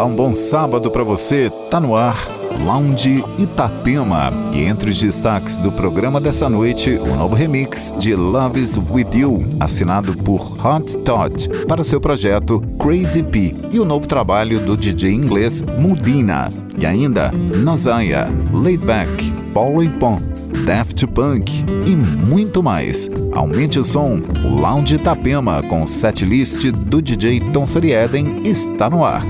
Olá, um bom sábado para você. Tá no ar Lounge Itapema. E entre os destaques do programa dessa noite, o novo remix de Love Is With You, assinado por Hot Todd para seu projeto Crazy P, e o novo trabalho do DJ inglês Mudina. E ainda Nazaya, Laid Back, Paul Pon, Daft Punk e muito mais. Aumente o som, o Lounge Itapema com setlist do DJ Tom Sorieden está no ar.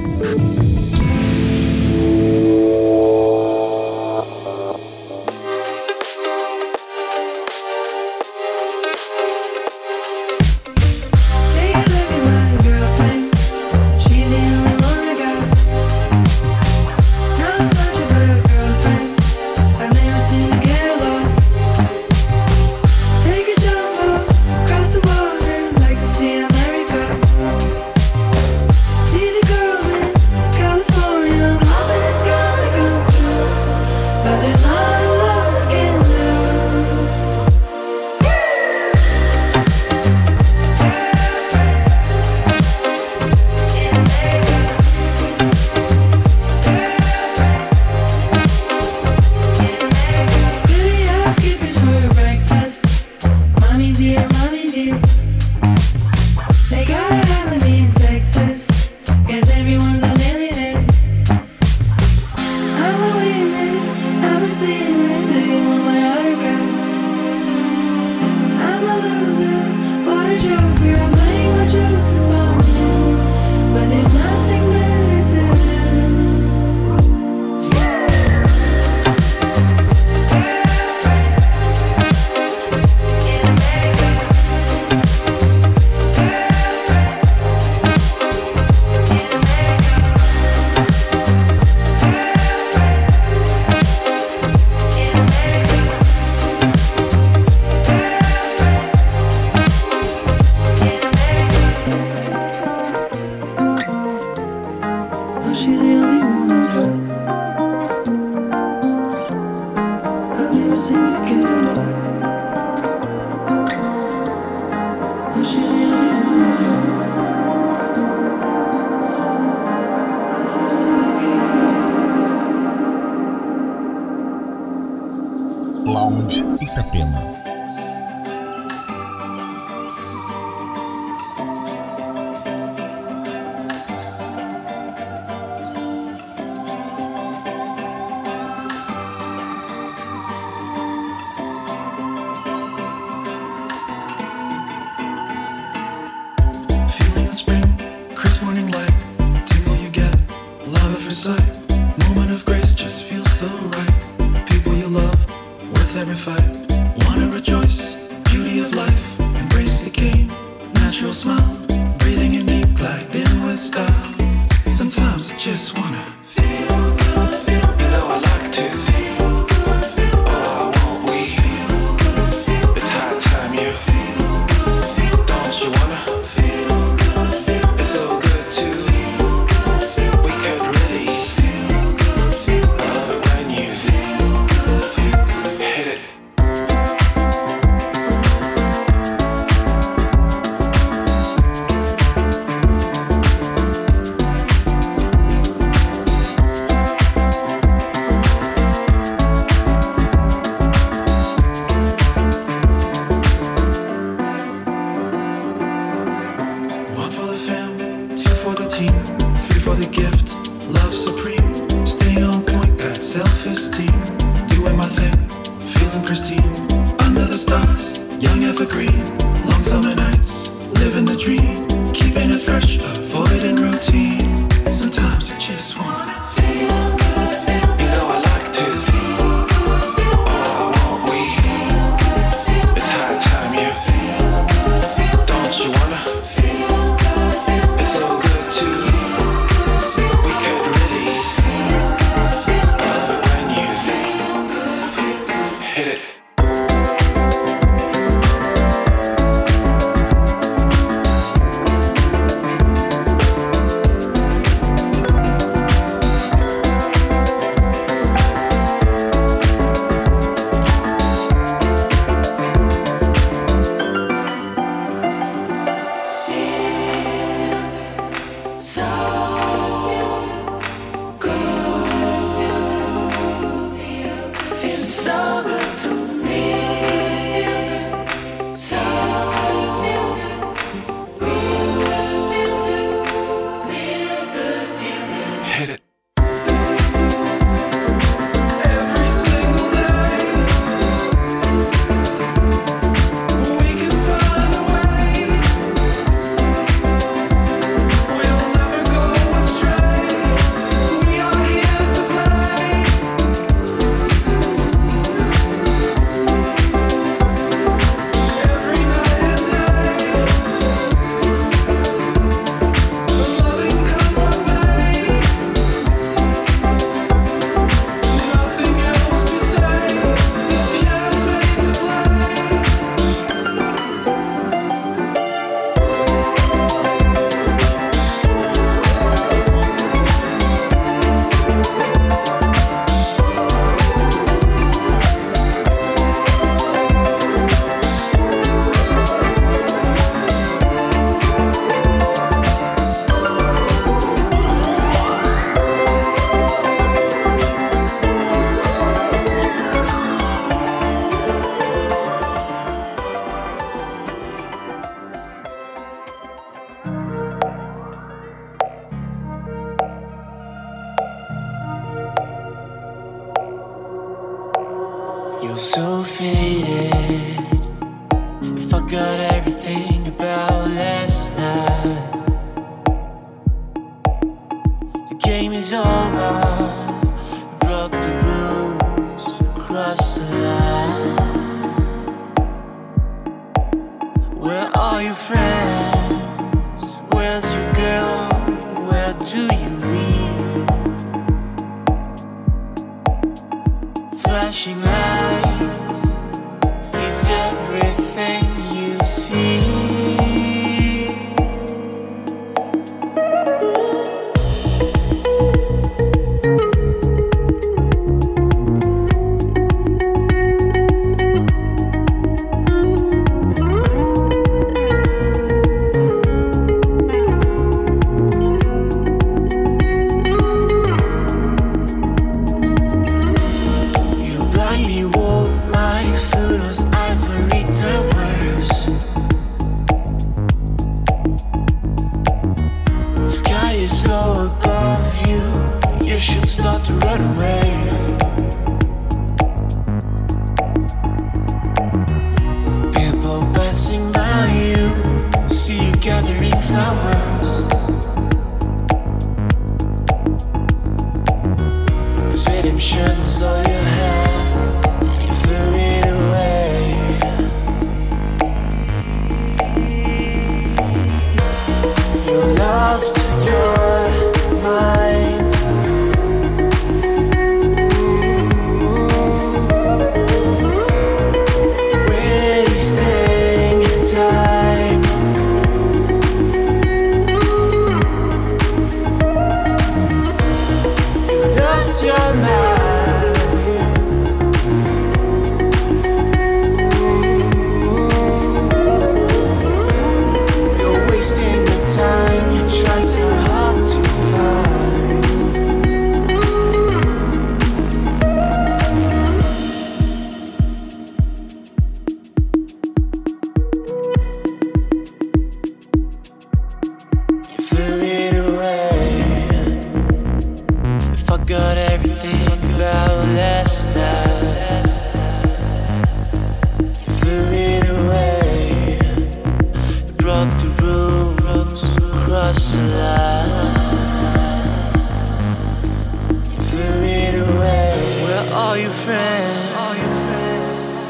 friends?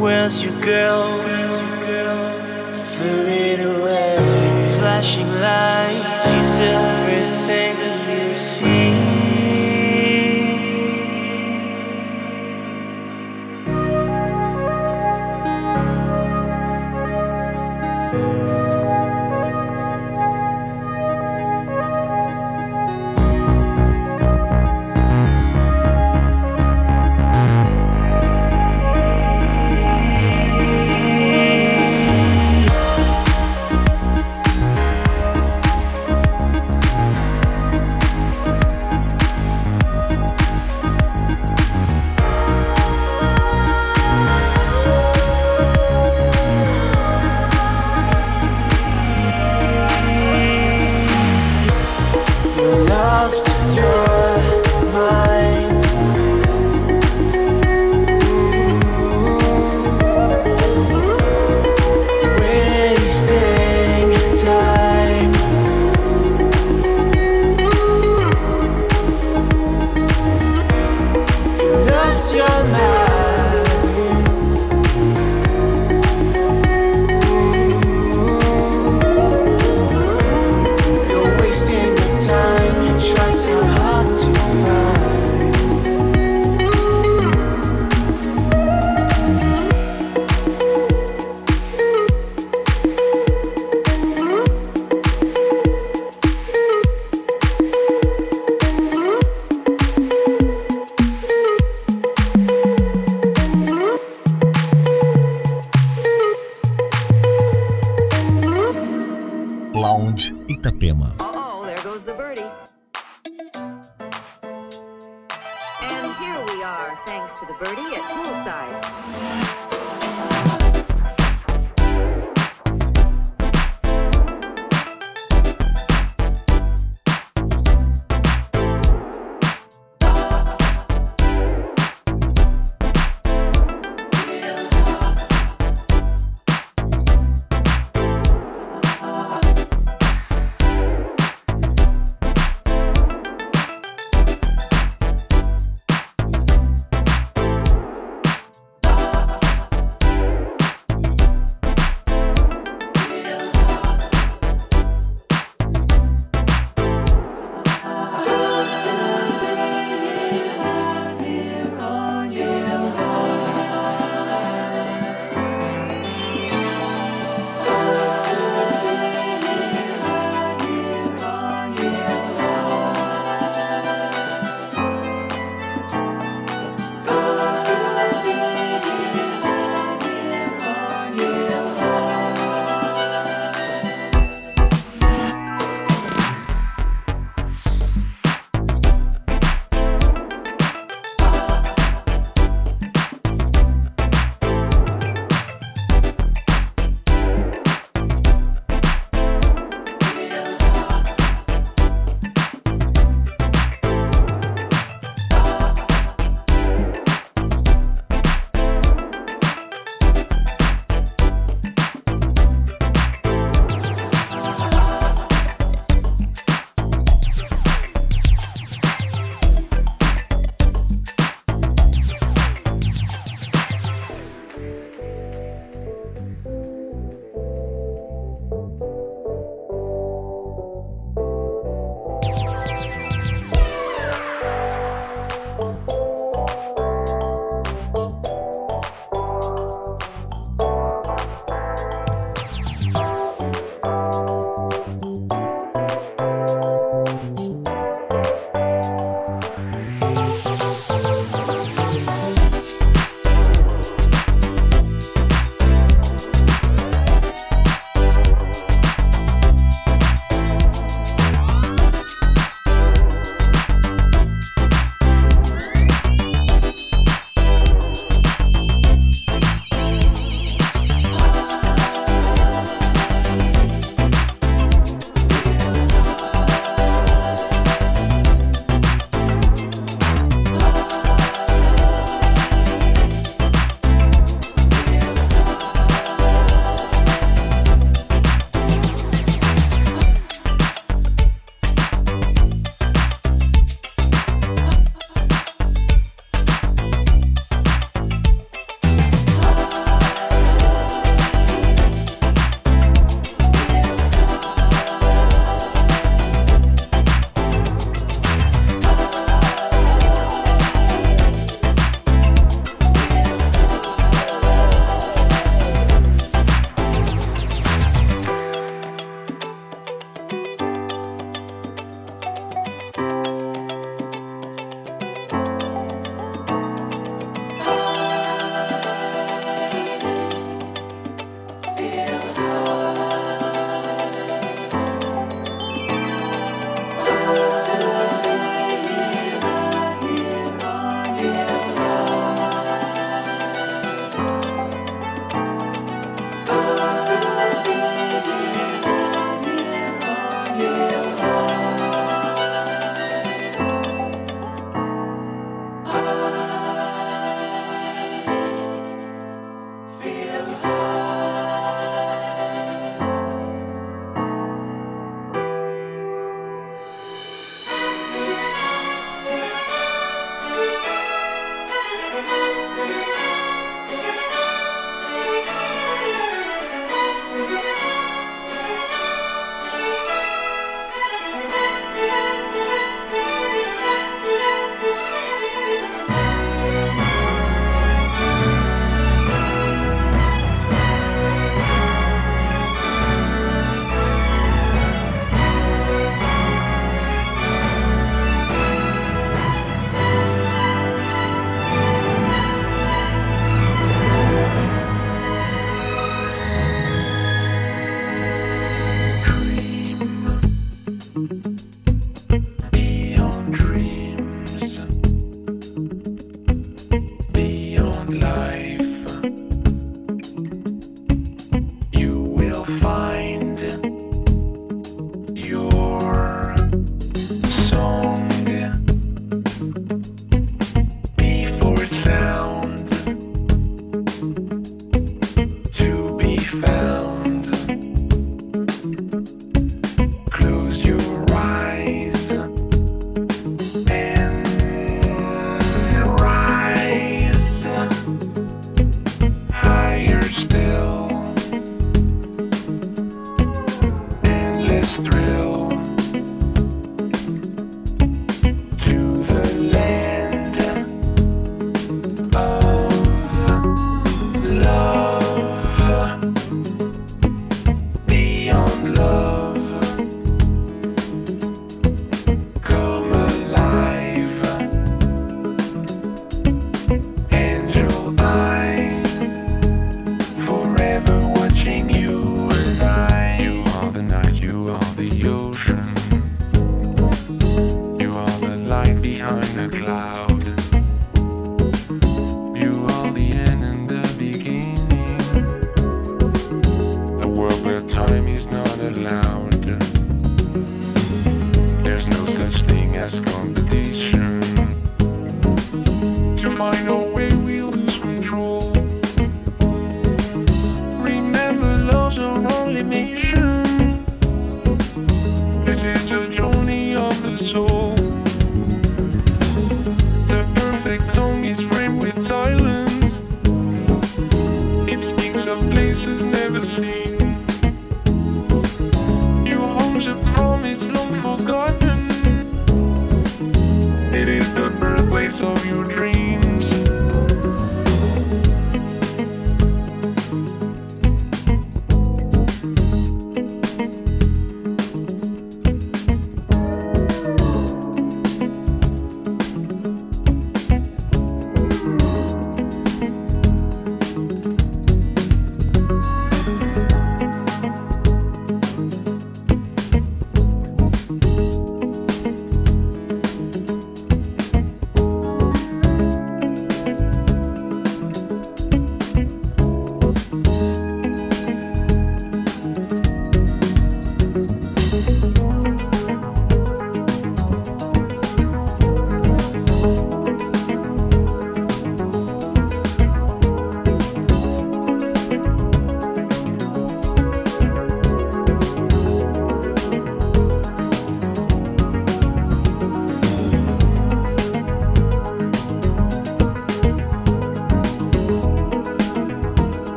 Where's your girl? Throw it away. Flashing light, she said. Oh, there goes the birdie And here we are, thanks to the birdie at poolside.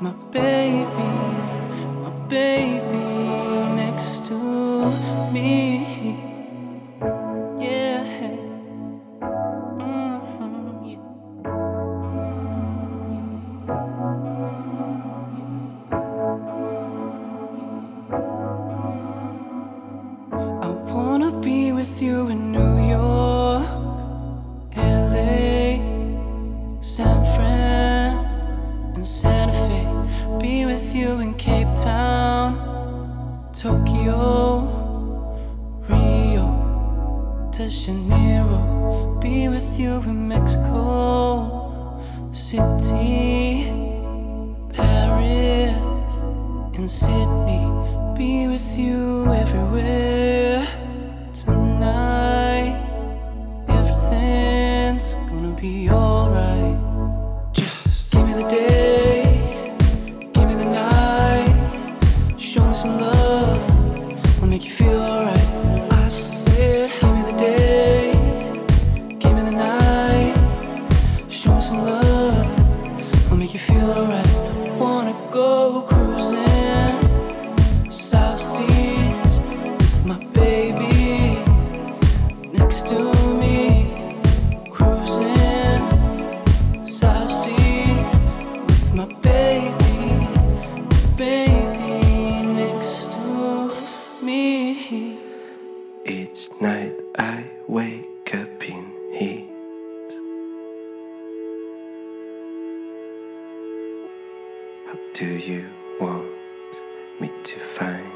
my baby, me to find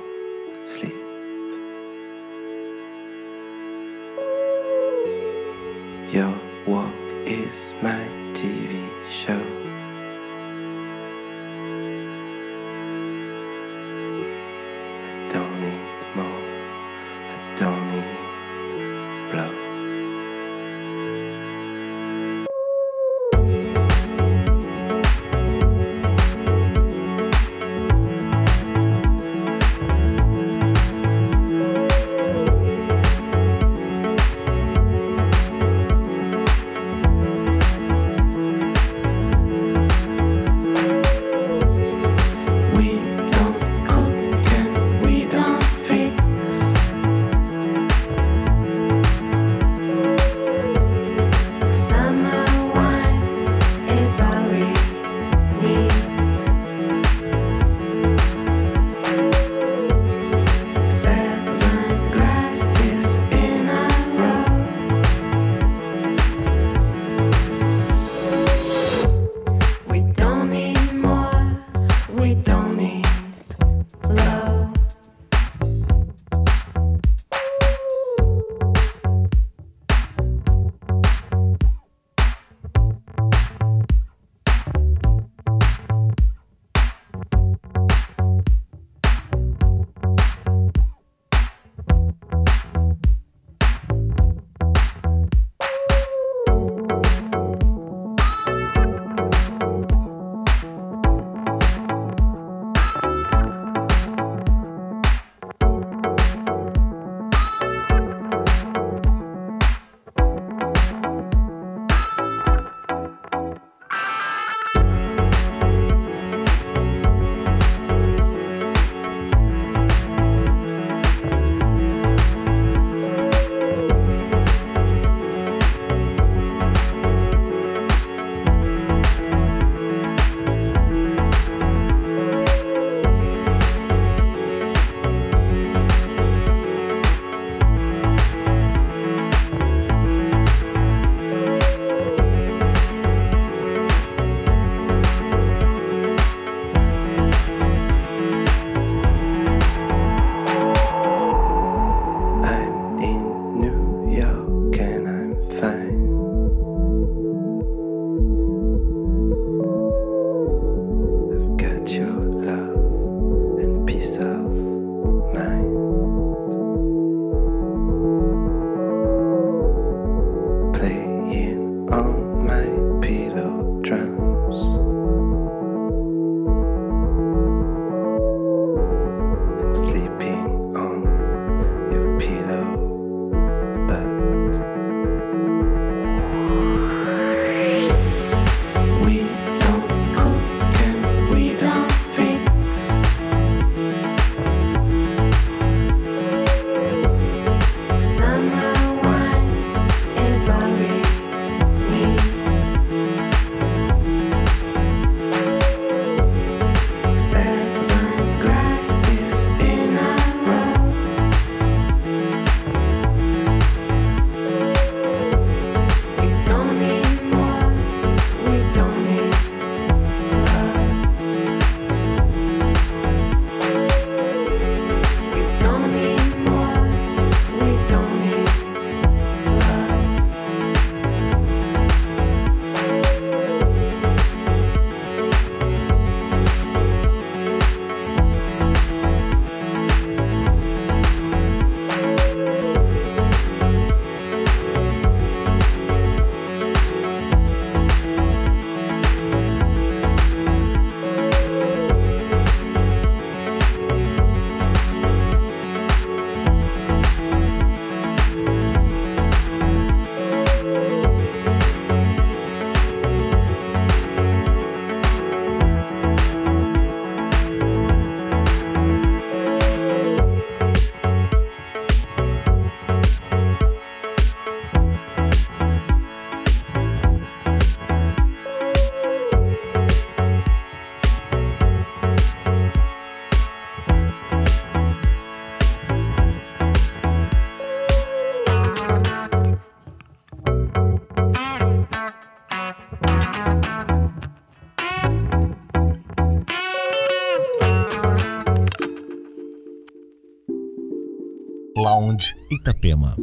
Lounge Itapema.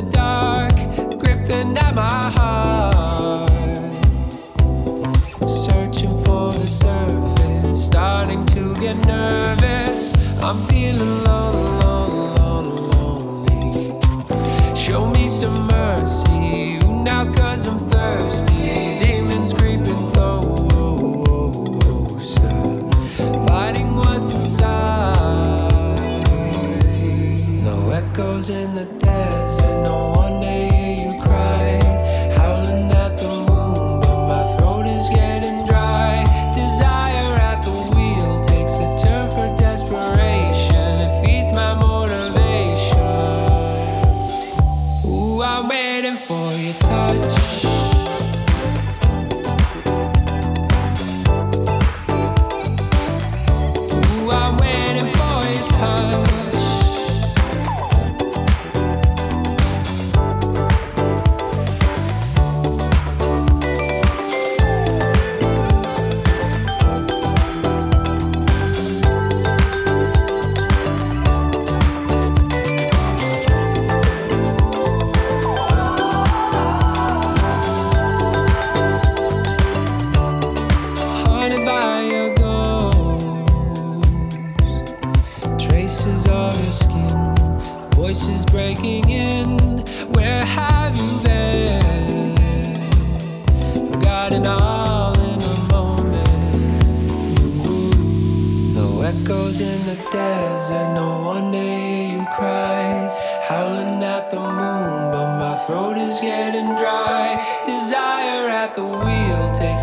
the dark, gripping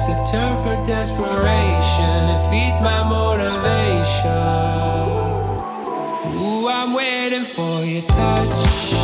takes a term for desperation. It feeds my motivation. Ooh, I'm waiting for your touch.